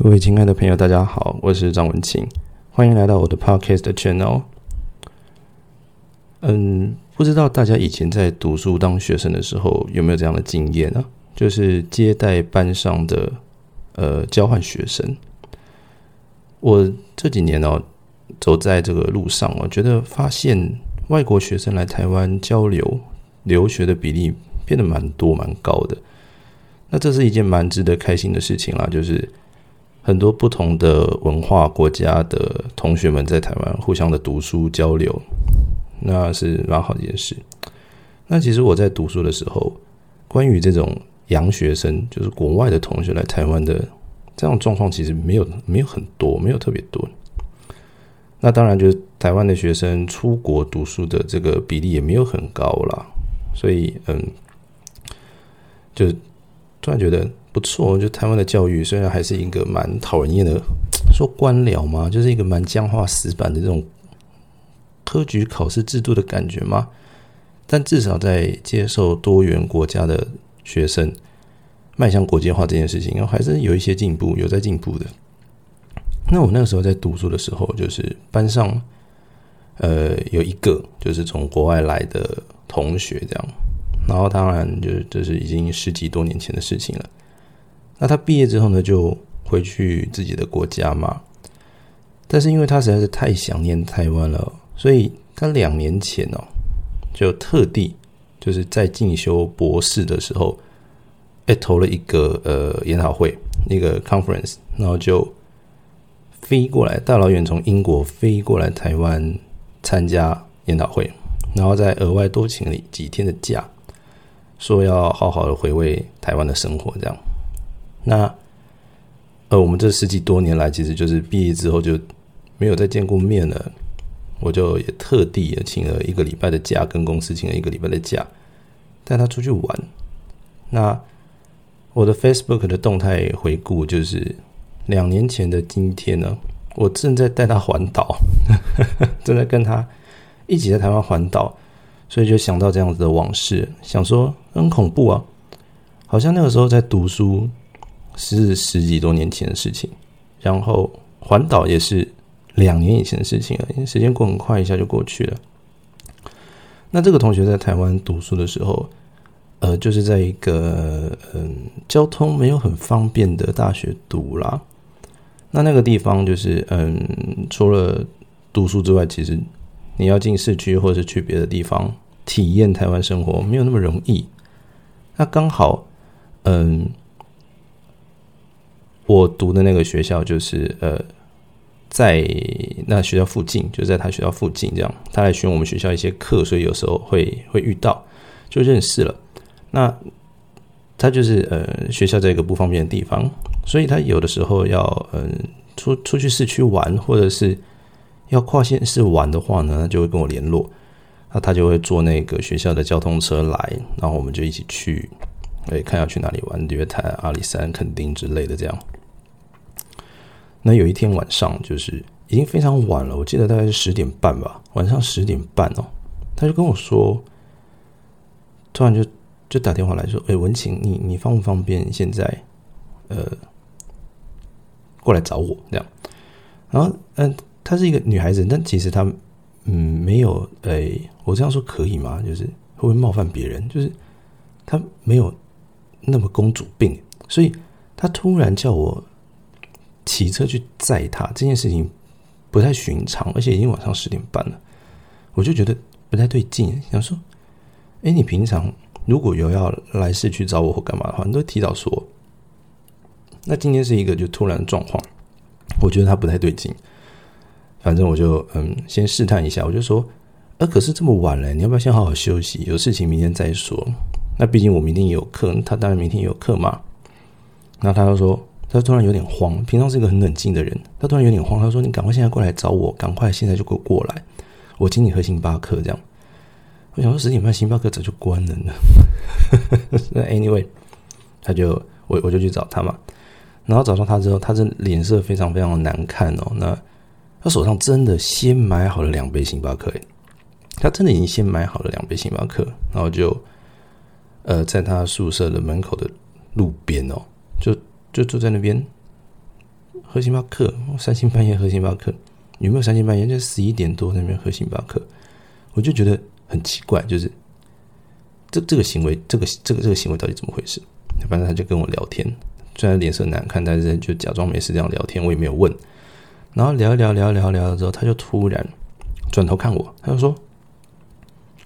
各位亲爱的朋友，大家好，我是张文清，欢迎来到我的 Podcast Channel。嗯，不知道大家以前在读书当学生的时候有没有这样的经验呢？就是接待班上的呃交换学生。我这几年哦，走在这个路上，我觉得发现外国学生来台湾交流留学的比例变得蛮多蛮高的。那这是一件蛮值得开心的事情啦，就是很多不同的文化国家的同学们在台湾互相的读书交流，那是蛮好的一件事。那其实我在读书的时候，关于这种洋学生，就是国外的同学来台湾的这样状况，其实没有没有很多，没有特别多。那当然，就是台湾的学生出国读书的这个比例也没有很高啦。所以嗯，就。突然觉得不错，就台湾的教育虽然还是一个蛮讨人厌的，说官僚嘛，就是一个蛮僵化死板的这种科举考试制度的感觉嘛。但至少在接受多元国家的学生迈向国际化这件事情，还是有一些进步，有在进步的。那我那个时候在读书的时候，就是班上呃有一个就是从国外来的同学这样。然后当然，就这是已经十几多年前的事情了。那他毕业之后呢，就回去自己的国家嘛。但是因为他实在是太想念台湾了，所以他两年前哦，就特地就是在进修博士的时候，哎投了一个呃研讨会，一个 conference，然后就飞过来，大老远从英国飞过来台湾参加研讨会，然后再额外多请了几天的假。说要好好的回味台湾的生活，这样。那，呃，我们这十几多年来，其实就是毕业之后就没有再见过面了。我就也特地也请了一个礼拜的假，跟公司请了一个礼拜的假，带他出去玩。那我的 Facebook 的动态回顾就是两年前的今天呢，我正在带他环岛，正在跟他一起在台湾环岛。所以就想到这样子的往事，想说很恐怖啊，好像那个时候在读书是十几多年前的事情，然后环岛也是两年以前的事情了，因为时间过很快，一下就过去了。那这个同学在台湾读书的时候，呃，就是在一个嗯交通没有很方便的大学读啦。那那个地方就是嗯，除了读书之外，其实。你要进市区，或者是去别的地方体验台湾生活，没有那么容易。那刚好，嗯，我读的那个学校就是呃，在那学校附近，就在他学校附近，这样他来选我们学校一些课，所以有时候会会遇到，就认识了。那他就是呃学校在一个不方便的地方，所以他有的时候要嗯出出去市区玩，或者是。要跨县市玩的话呢，他就会跟我联络，那他就会坐那个学校的交通车来，然后我们就一起去，哎，看要去哪里玩，约谈阿里山、垦丁之类的这样。那有一天晚上，就是已经非常晚了，我记得大概是十点半吧，晚上十点半哦，他就跟我说，突然就就打电话来说，哎，文晴，你你方不方便现在，呃，过来找我这样，然后嗯。她是一个女孩子，但其实她，嗯，没有，诶，我这样说可以吗？就是会不会冒犯别人？就是她没有那么公主病，所以她突然叫我骑车去载她，这件事情不太寻常，而且已经晚上十点半了，我就觉得不太对劲，想说，哎，你平常如果有要来市区找我或干嘛的话，你都提早说。那今天是一个就突然状况，我觉得他不太对劲。反正我就嗯，先试探一下，我就说，呃，可是这么晚了，你要不要先好好休息？有事情明天再说。那毕竟我明天也有课，他当然明天也有课嘛。然后他就说，他突然有点慌，平常是一个很冷静的人，他突然有点慌，他说：“你赶快现在过来找我，赶快现在就给我过来，我请你喝星巴克。”这样，我想说十点半星巴克早就关了呢。那 anyway，他就我我就去找他嘛。然后找到他之后，他这脸色非常非常的难看哦。那他手上真的先买好了两杯星巴克，他真的已经先买好了两杯星巴克，然后就，呃，在他宿舍的门口的路边哦，就就坐在那边，喝星巴克，三更半夜喝星巴克，有没有三更半夜？就十一点多那边喝星巴克，我就觉得很奇怪，就是这这个行为，这个这个这个行为到底怎么回事？反正他就跟我聊天，虽然脸色难看，但是就假装没事这样聊天，我也没有问。然后聊一聊聊聊聊了之后，他就突然转头看我，他就说：“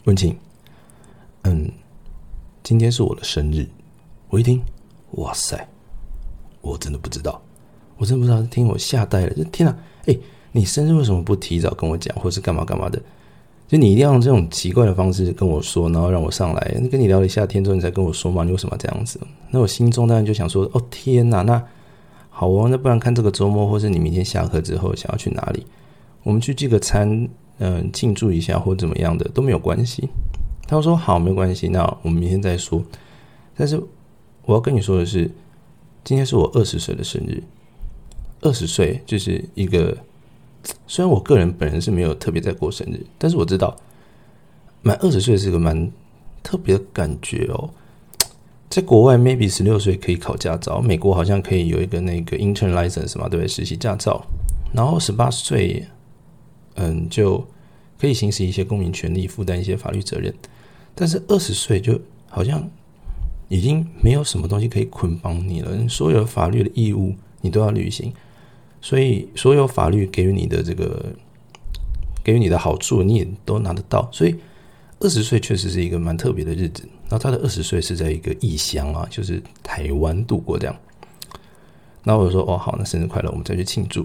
文晴，嗯，今天是我的生日。”我一听，哇塞，我真的不知道，我真不知道，听我吓呆了。就天哪，哎，你生日为什么不提早跟我讲，或是干嘛干嘛的？就你一定要用这种奇怪的方式跟我说，然后让我上来跟你聊了一下天之后，你才跟我说嘛？你为什么这样子？那我心中当然就想说：哦，天哪，那。好哦，那不然看这个周末，或是你明天下课之后想要去哪里，我们去聚个餐，嗯，庆祝一下或怎么样的都没有关系。他说好，没关系，那我们明天再说。但是我要跟你说的是，今天是我二十岁的生日。二十岁就是一个，虽然我个人本人是没有特别在过生日，但是我知道满二十岁是个蛮特别的感觉哦。在国外，maybe 十六岁可以考驾照。美国好像可以有一个那个 intern license 嘛，对不对？实习驾照。然后十八岁，嗯，就可以行使一些公民权利，负担一些法律责任。但是二十岁就好像已经没有什么东西可以捆绑你了，所有法律的义务你都要履行。所以，所有法律给予你的这个给予你的好处，你也都拿得到。所以，二十岁确实是一个蛮特别的日子。然后他的二十岁是在一个异乡啊，就是台湾度过这样。那我就说：“哦，好，那生日快乐，我们再去庆祝。”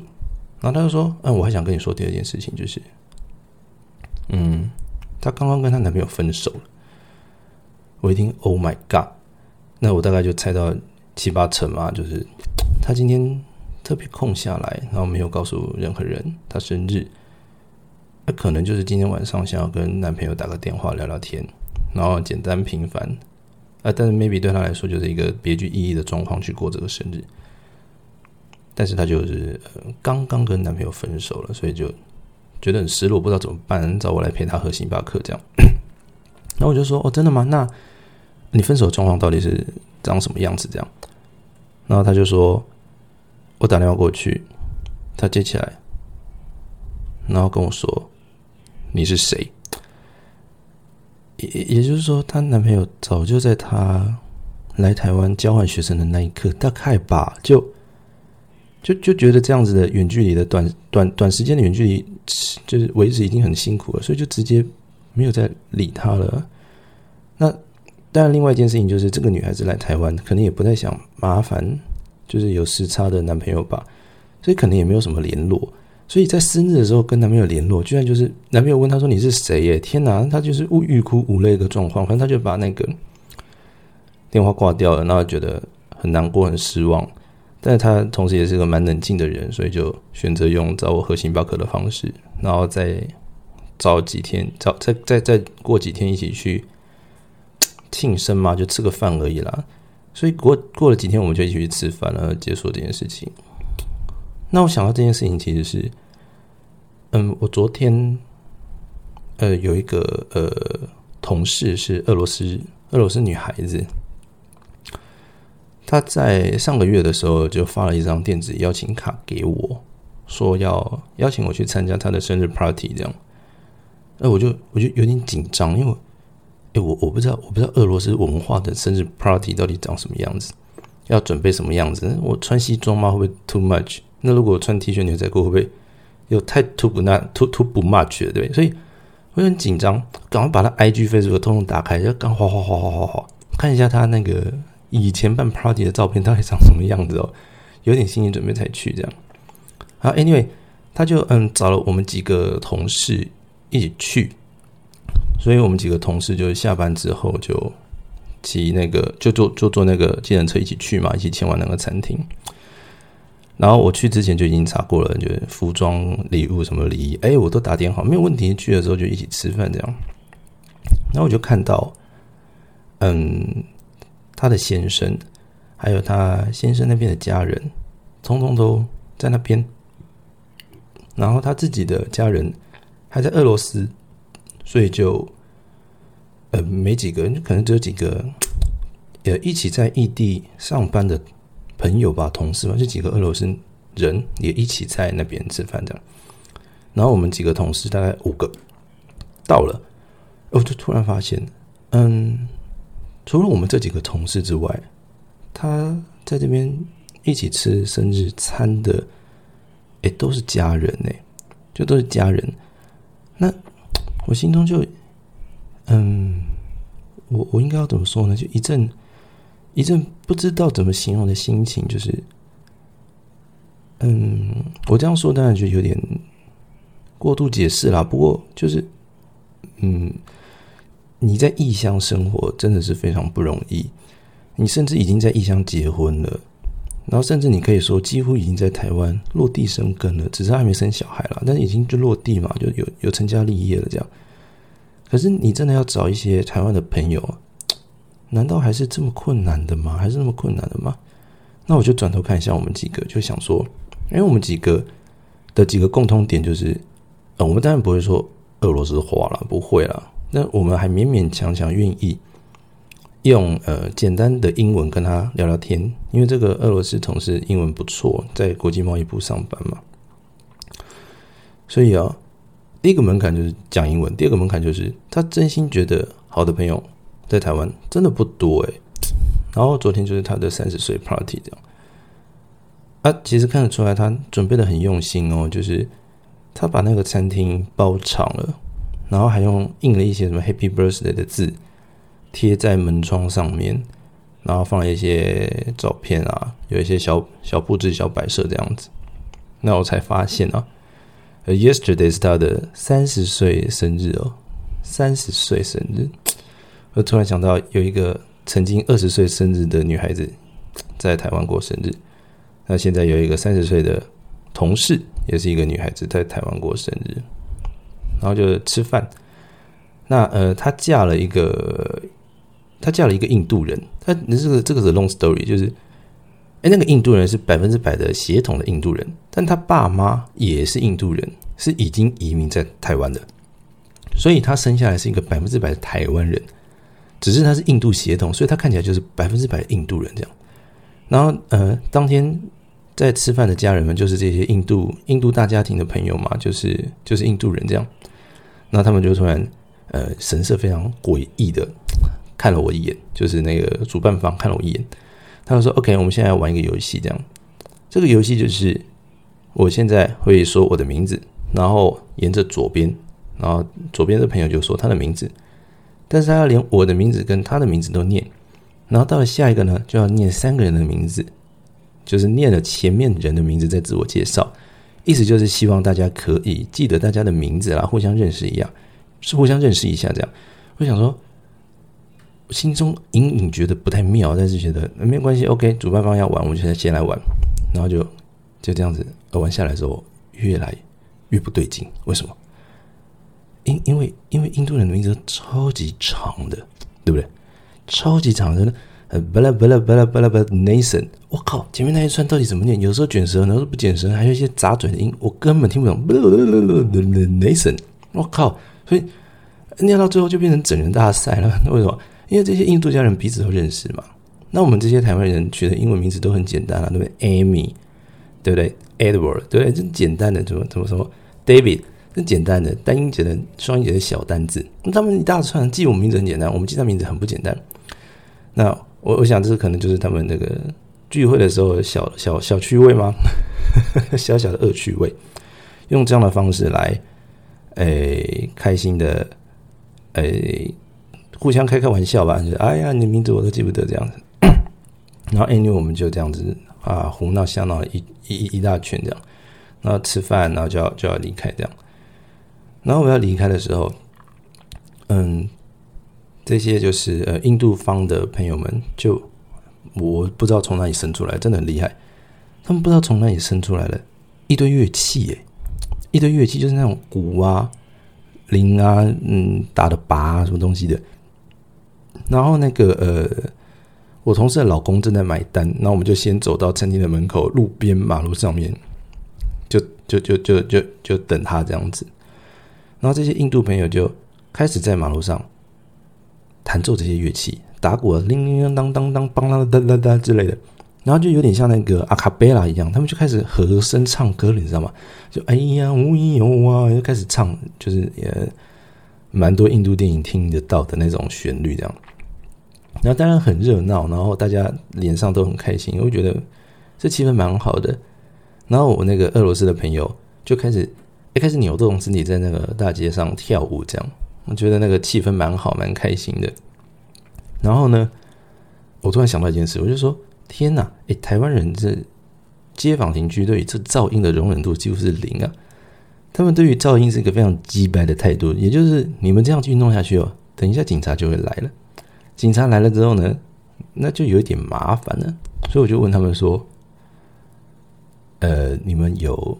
然后他就说：“嗯，我还想跟你说第二件事情，就是，嗯，她刚刚跟她男朋友分手了。”我一听，Oh my God！那我大概就猜到七八成嘛，就是她今天特别空下来，然后没有告诉任何人她生日。那可能就是今天晚上想要跟男朋友打个电话聊聊天。然后简单平凡，啊，但是 maybe 对她来说就是一个别具意义的状况去过这个生日，但是她就是刚刚跟男朋友分手了，所以就觉得很失落，不知道怎么办，找我来陪她喝星巴克这样。然后我就说：“哦，真的吗？那你分手状况到底是长什么样子？”这样，然后他就说：“我打电话过去，他接起来，然后跟我说：‘你是谁？’”也也就是说，她男朋友早就在她来台湾交换学生的那一刻，大概吧，就就就觉得这样子的远距离的短短短时间的远距离，就是维持已经很辛苦了，所以就直接没有再理他了。那当然，另外一件事情就是，这个女孩子来台湾，可能也不太想麻烦，就是有时差的男朋友吧，所以可能也没有什么联络。所以在生日的时候跟男朋友联络，居然就是男朋友问他说：“你是谁？”耶，天哪！他就是欲欲哭无泪的状况，反正他就把那个电话挂掉了，然后觉得很难过、很失望。但是他同时也是个蛮冷静的人，所以就选择用找我喝星巴克的方式，然后再找几天，找再再再过几天一起去庆生嘛，就吃个饭而已啦。所以过过了几天，我们就一起去吃饭，然后结束这件事情。那我想到这件事情，其实是，嗯，我昨天，呃，有一个呃同事是俄罗斯俄罗斯女孩子，她在上个月的时候就发了一张电子邀请卡给我，说要邀请我去参加她的生日 party，这样，那我就我就有点紧张，因为，我我不知道我不知道俄罗斯文化的生日 party 到底长什么样子，要准备什么样子？我穿西装吗？会不会 too much？那如果穿 T 恤牛仔裤会不会有太 too 不那 too too 不 much 了，对不对？所以我很紧张，赶快把他 IG Facebook 通通打开，就刚哗哗哗哗哗哗看一下他那个以前办 party 的照片到底长什么样子哦，有点心理准备才去这样。好，Anyway，他就嗯找了我们几个同事一起去，所以我们几个同事就下班之后就骑那个就坐就坐那个计程车一起去嘛，一起前往那个餐厅。然后我去之前就已经查过了，就是服装、礼物什么礼仪，哎，我都打点好，没有问题。去的时候就一起吃饭这样。然后我就看到，嗯，他的先生，还有他先生那边的家人，通通都在那边。然后他自己的家人还在俄罗斯，所以就，呃，没几个人，可能只有几个，呃，一起在异地上班的。朋友吧，同事吧，就几个俄罗斯人也一起在那边吃饭这样。然后我们几个同事大概五个到了，我就突然发现，嗯，除了我们这几个同事之外，他在这边一起吃生日餐的，哎，都是家人哎，就都是家人。我心中就，嗯，我我应该要怎么说呢？就一阵一阵不知道怎么形容的心情，就是，嗯，我这样说当然就有点。过度解释啦，不过就是，嗯，你在异乡生活真的是非常不容易。你甚至已经在异乡结婚了，然后甚至你可以说几乎已经在台湾落地生根了，只是还没生小孩了，但是已经就落地嘛，就有有成家立业了这样。可是你真的要找一些台湾的朋友，难道还是这么困难的吗？还是那么困难的吗？那我就转头看一下我们几个，就想说，因为我们几个的几个共通点就是。呃，我们当然不会说俄罗斯话了，不会了。那我们还勉勉强强愿意用呃简单的英文跟他聊聊天，因为这个俄罗斯同事英文不错，在国际贸易部上班嘛。所以啊，第一个门槛就是讲英文，第二个门槛就是他真心觉得好的朋友在台湾真的不多诶。然后昨天就是他的三十岁 party 这样，啊，其实看得出来他准备的很用心哦，就是。他把那个餐厅包场了，然后还用印了一些什么 “Happy Birthday” 的字贴在门窗上面，然后放一些照片啊，有一些小小布置、小摆设这样子。那我才发现啊呃，Yesterday 是他的三十岁生日哦，三十岁生日。我突然想到，有一个曾经二十岁生日的女孩子在台湾过生日，那现在有一个三十岁的同事。也是一个女孩子在台湾过生日，然后就吃饭。那呃，她嫁了一个，她嫁了一个印度人。她这个这个是 long story，就是，哎，那个印度人是百分之百的血统的印度人，但他爸妈也是印度人，是已经移民在台湾的，所以他生下来是一个百分之百的台湾人，只是他是印度血统，所以他看起来就是百分之百的印度人这样。然后呃，当天。在吃饭的家人们就是这些印度印度大家庭的朋友嘛，就是就是印度人这样。那他们就突然呃神色非常诡异的看了我一眼，就是那个主办方看了我一眼，他们说：“OK，我们现在玩一个游戏，这样。这个游戏就是我现在会说我的名字，然后沿着左边，然后左边的朋友就说他的名字，但是他要连我的名字跟他的名字都念，然后到了下一个呢，就要念三个人的名字。”就是念了前面人的名字再自我介绍，意思就是希望大家可以记得大家的名字啦，互相认识一样，是互相认识一下这样。我想说，心中隐隐觉得不太妙，但是觉得没关系，OK，主办方要玩，我们就先来玩，然后就就这样子玩下来之后，越来越不对劲。为什么？因因为因为印度人的名字超级长的，对不对？超级长的。呃，巴拉巴拉巴拉巴拉巴拉，Nathan，我靠，前面那一串到底怎么念？有时候卷舌，有时候不卷舌，还有一些杂嘴的音，我根本听不懂。Nathan，我靠，所以念到最后就变成整人大赛了。为什么？因为这些印度家人彼此都认识嘛。那我们这些台湾人取的英文名字都很简单啊，对不对？Amy，对不对？Edward，对不对？这简单的，怎么怎么说？David，这简单的单音节的双音节的小单字。那他们一大串记我们名字很简单，我们记他名字很不简单。那。我我想，这可能就是他们那个聚会的时候小小小趣味吗？小小的恶趣味，用这样的方式来，诶，开心的，诶，互相开开玩笑吧。就哎呀，你名字我都记不得这样子。然后 anyway，我们就这样子啊，胡闹瞎闹一一一大圈这样。然后吃饭，然后就要就要离开这样。然后我要离开的时候，嗯。这些就是呃印度方的朋友们，就我不知道从哪里生出来，真的很厉害。他们不知道从哪里生出来了一堆乐器，耶，一堆乐器就是那种鼓啊、铃啊、嗯打的拔啊什么东西的。然后那个呃，我同事的老公正在买单，那我们就先走到餐厅的门口，路边马路上面，就就就就就就等他这样子。然后这些印度朋友就开始在马路上。弹奏这些乐器，打鼓，铃铃当当当，梆啷哒哒哒之类的。然后就有点像那个阿卡贝拉一样，他们就开始和声唱歌了，你知道吗？就哎呀，无有啊，就开始唱，就是也蛮多印度电影听得到的那种旋律，这样。然后当然很热闹，然后大家脸上都很开心，我觉得这气氛蛮好的。然后我那个俄罗斯的朋友就开始一开始扭动身体在那个大街上跳舞，这样我觉得那个气氛蛮好，蛮开心的。然后呢，我突然想到一件事，我就说。天呐！哎，台湾人这街坊邻居对于这噪音的容忍度几乎是零啊。他们对于噪音是一个非常鸡白的态度，也就是你们这样去弄下去哦，等一下警察就会来了。警察来了之后呢，那就有点麻烦了。所以我就问他们说：“呃，你们有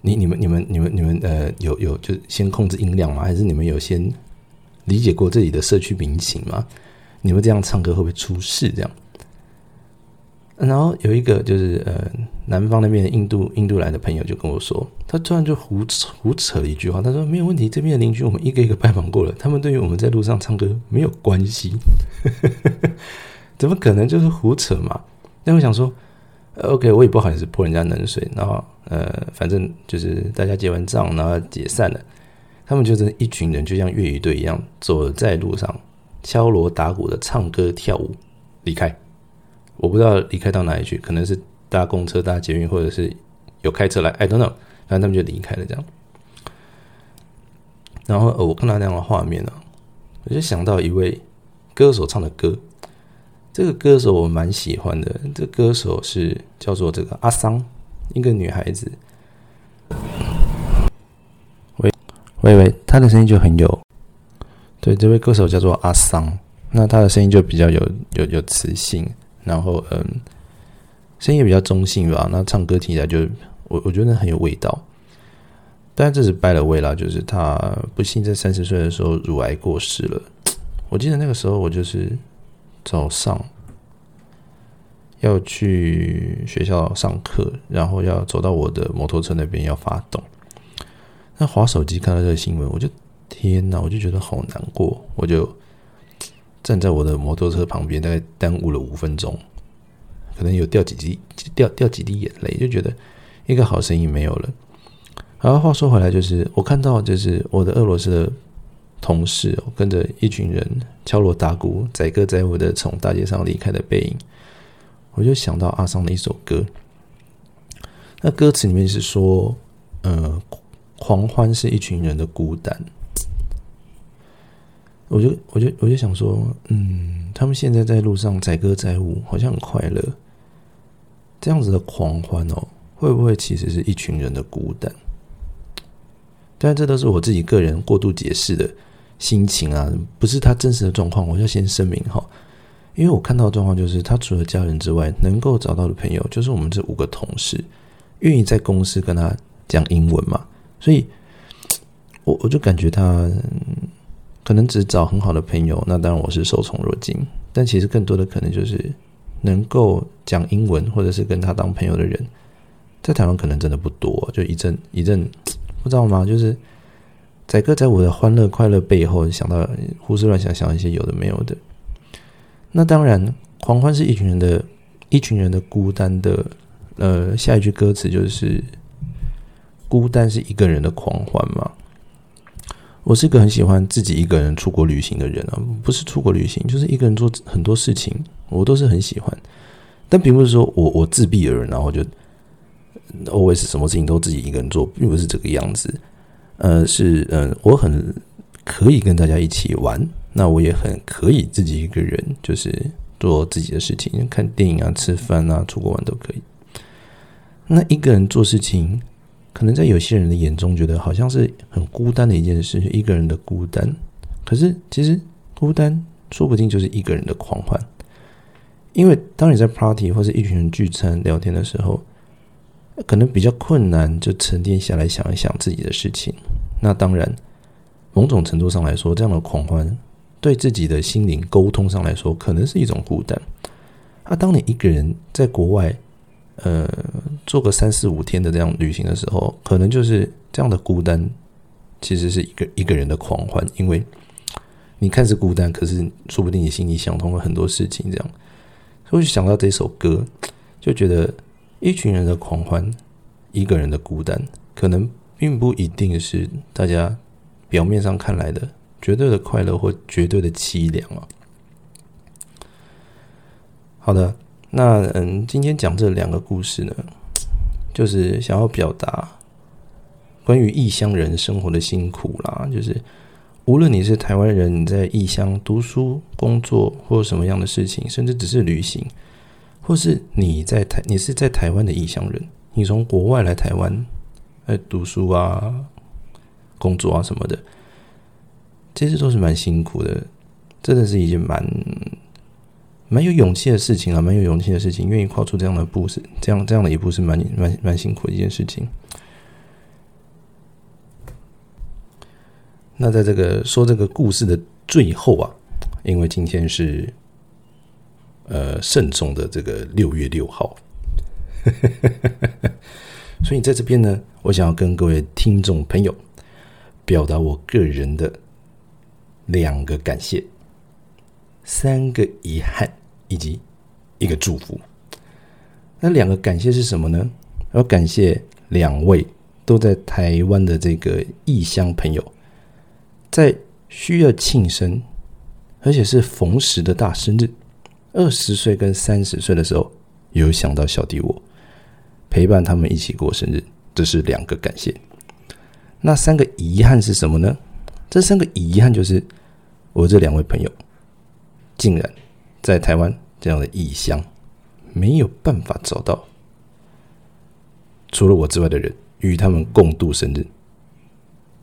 你、你们、你们、你们、你们呃，有有就先控制音量吗？还是你们有先理解过这里的社区民情吗？你们这样唱歌会不会出事？这样？”然后有一个就是呃南方那边的印度印度来的朋友就跟我说，他突然就胡胡扯了一句话，他说没有问题，这边的邻居我们一个一个拜访过了，他们对于我们在路上唱歌没有关系，怎么可能就是胡扯嘛？那我想说，OK，我也不好意思泼人家冷水，然后呃反正就是大家结完账然后解散了，他们就是一群人就像乐语队一样走在路上敲锣打鼓的唱歌跳舞离开。我不知道离开到哪里去，可能是搭公车、搭捷运，或者是有开车来，I don't know。然后他们就离开了，这样。然后，我看到那样的画面呢，我就想到一位歌手唱的歌。这个歌手我蛮喜欢的，这歌手是叫做这个阿桑，一个女孩子。喂喂喂，她的声音就很有。对，这位歌手叫做阿桑，那她的声音就比较有有有磁性。然后，嗯，声音也比较中性吧。那唱歌听起来就，我我觉得很有味道。但这是拜了位啦，就是他不幸在三十岁的时候乳癌过世了。我记得那个时候我就是早上要去学校上课，然后要走到我的摩托车那边要发动。那滑手机看到这个新闻，我就天哪，我就觉得好难过，我就。站在我的摩托车旁边，大概耽误了五分钟，可能有掉几滴掉掉几滴眼泪，就觉得一个好声音没有了。然后话说回来，就是我看到就是我的俄罗斯的同事跟着一群人敲锣打鼓、载歌载舞的从大街上离开的背影，我就想到阿桑的一首歌。那歌词里面是说：“呃，狂欢是一群人的孤单。”我就我就我就想说，嗯，他们现在在路上载歌载舞，好像很快乐。这样子的狂欢哦，会不会其实是一群人的孤单？但这都是我自己个人过度解释的心情啊，不是他真实的状况。我要先声明哈，因为我看到的状况就是，他除了家人之外，能够找到的朋友就是我们这五个同事，愿意在公司跟他讲英文嘛，所以，我我就感觉他。可能只找很好的朋友，那当然我是受宠若惊。但其实更多的可能就是能够讲英文，或者是跟他当朋友的人，在台湾可能真的不多。就一阵一阵，不知道吗？就是载歌载舞的欢乐快乐背后，想到胡思乱想，想一些有的没有的。那当然，狂欢是一群人的，一群人的孤单的。呃，下一句歌词就是“孤单是一个人的狂欢”嘛。我是一个很喜欢自己一个人出国旅行的人啊，不是出国旅行，就是一个人做很多事情，我都是很喜欢。但并不是说我我自闭的人，然后就 always 什么事情都自己一个人做，并不是这个样子。呃，是嗯，我很可以跟大家一起玩，那我也很可以自己一个人，就是做自己的事情，看电影啊、吃饭啊、出国玩都可以。那一个人做事情。可能在有些人的眼中，觉得好像是很孤单的一件事，一个人的孤单。可是其实孤单说不定就是一个人的狂欢，因为当你在 party 或者一群人聚餐聊天的时候，可能比较困难，就沉淀下来想一想自己的事情。那当然，某种程度上来说，这样的狂欢对自己的心灵沟通上来说，可能是一种孤单。啊，当你一个人在国外。呃，做个三四五天的这样旅行的时候，可能就是这样的孤单，其实是一个一个人的狂欢。因为你看似孤单，可是说不定你心里想通了很多事情。这样，所以想到这首歌，就觉得一群人的狂欢，一个人的孤单，可能并不一定是大家表面上看来的绝对的快乐或绝对的凄凉啊。好的，那嗯，今天讲这两个故事呢，就是想要表达关于异乡人生活的辛苦啦。就是无论你是台湾人，你在异乡读书、工作或什么样的事情，甚至只是旅行，或是你在台，你是在台湾的异乡人，你从国外来台湾来读书啊、工作啊什么的，这些都是蛮辛苦的，真的是一件蛮。蛮有勇气的事情啊，蛮有勇气的事情，愿意跨出这样的步是这样这样的一步是蛮蛮蛮辛苦的一件事情。那在这个说这个故事的最后啊，因为今天是呃慎重的这个六月六号，所以在这边呢，我想要跟各位听众朋友表达我个人的两个感谢。三个遗憾以及一个祝福。那两个感谢是什么呢？要感谢两位都在台湾的这个异乡朋友，在需要庆生，而且是逢时的大生日，二十岁跟三十岁的时候，有想到小弟我陪伴他们一起过生日，这是两个感谢。那三个遗憾是什么呢？这三个遗憾就是我这两位朋友。竟然在台湾这样的异乡，没有办法找到除了我之外的人与他们共度生日，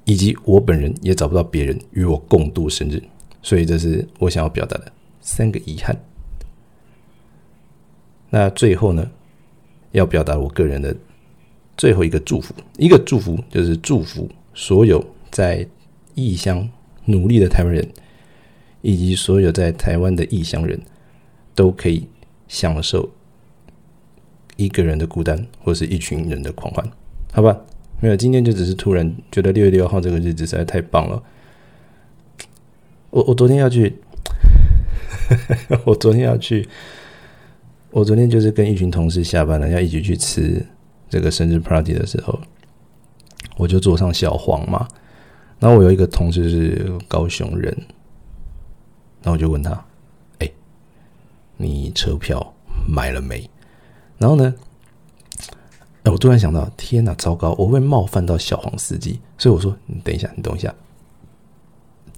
以及我本人也找不到别人与我共度生日，所以这是我想要表达的三个遗憾。那最后呢，要表达我个人的最后一个祝福，一个祝福就是祝福所有在异乡努力的台湾人。以及所有在台湾的异乡人都可以享受一个人的孤单，或是一群人的狂欢，好吧？没有，今天就只是突然觉得六月六号这个日子实在太棒了。我我昨天要去，我昨天要去，我昨天就是跟一群同事下班了，要一起去吃这个生日 party 的时候，我就坐上小黄嘛。然后我有一个同事是高雄人。然后我就问他：“哎，你车票买了没？”然后呢，哎，我突然想到，天哪，糟糕，我会冒犯到小黄司机，所以我说：“你等一下，你等一下。”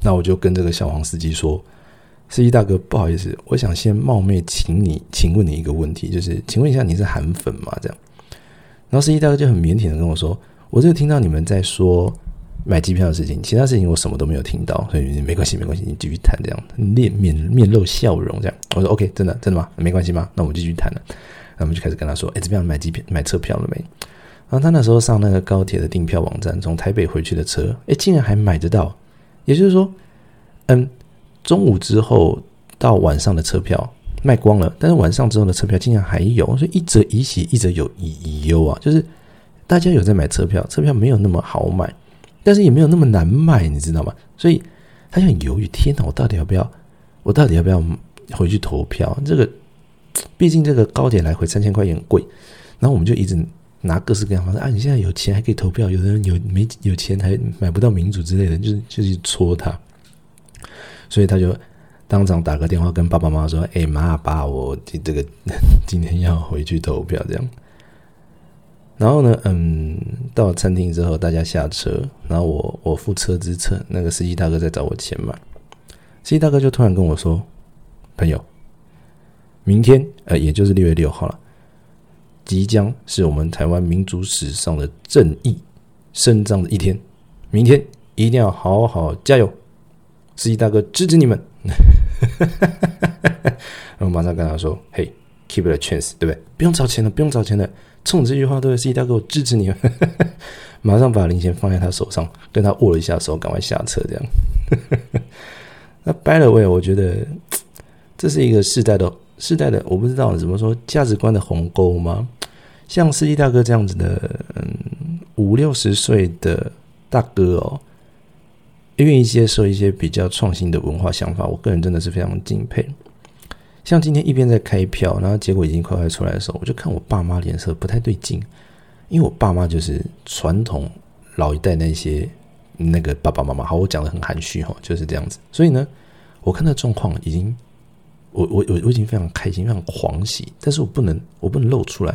那我就跟这个小黄司机说：“司机大哥，不好意思，我想先冒昧请你，请问你一个问题，就是请问一下，你是韩粉吗？”这样，然后司机大哥就很腼腆的跟我说：“我这个听到你们在说。”买机票的事情，其他事情我什么都没有听到，所以没关系，没关系，你继续谈这样，面面面露笑容这样。我说 OK，真的真的吗？没关系吗？那我们继续谈了。那我们就开始跟他说：“哎，怎么样？买机票、买车票了没？”然后他那时候上那个高铁的订票网站，从台北回去的车，哎，竟然还买得到。也就是说，嗯，中午之后到晚上的车票卖光了，但是晚上之后的车票竟然还有，所以一则以喜，一则有以以忧啊。就是大家有在买车票，车票没有那么好买。但是也没有那么难卖，你知道吗？所以他就很犹豫。天哪，我到底要不要？我到底要不要回去投票？这个毕竟这个高铁来回三千块钱贵。然后我们就一直拿各式各样方式啊，你现在有钱还可以投票，有的人有没有钱还买不到民主之类的，就是就去戳他。所以他就当场打个电话跟爸爸妈妈说：“哎妈爸，我这个今天要回去投票。”这样。然后呢，嗯，到餐厅之后，大家下车，然后我我付车资，车那个司机大哥在找我钱嘛。司机大哥就突然跟我说：“朋友，明天呃，也就是六月六号了，即将是我们台湾民主史上的正义伸张的一天，明天一定要好好加油，司机大哥支持你们。”然后马上跟他说：“嘿，keep the chance，对不对？不用找钱了，不用找钱了。”冲你这句话，都是司机大哥，我支持你。马上把零钱放在他手上，跟他握了一下手，赶快下车。这样。那 by the way，我觉得这是一个世代的世代的，我不知道怎么说价值观的鸿沟吗？像司机大哥这样子的，嗯，五六十岁的大哥哦，愿意接受一些比较创新的文化想法，我个人真的是非常敬佩。像今天一边在开票，然后结果已经快快出来的时候，我就看我爸妈脸色不太对劲，因为我爸妈就是传统老一代那些那个爸爸妈妈，好，我讲的很含蓄哈，就是这样子。所以呢，我看到状况已经，我我我我已经非常开心，非常狂喜，但是我不能我不能露出来，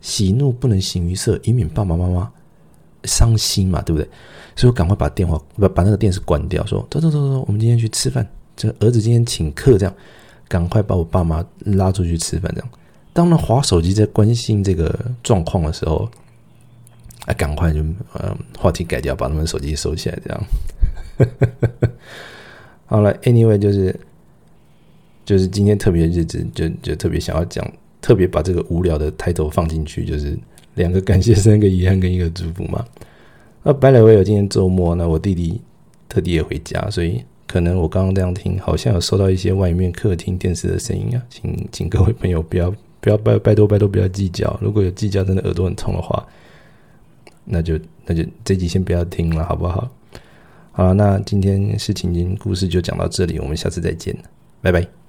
喜怒不能形于色，以免爸爸妈妈伤心嘛，对不对？所以我赶快把电话把把那个电视关掉，说走走走走，我们今天去吃饭，这儿子今天请客，这样。赶快把我爸妈拉出去吃饭，这样。当他划手机在关心这个状况的时候，啊，赶快就呃话题改掉，把他们手机收起来，这样。好了，Anyway，就是就是今天特别日子，就就特别想要讲，特别把这个无聊的抬头放进去，就是两个感谢，三个遗憾跟一个祝福嘛。那白磊我有今天周末，那我弟弟特地也回家，所以。可能我刚刚这样听，好像有收到一些外面客厅电视的声音啊，请请各位朋友不要不要拜拜托拜托不要计较，如果有计较真的耳朵很痛的话，那就那就这集先不要听了，好不好？好了，那今天事情故事就讲到这里，我们下次再见，拜拜。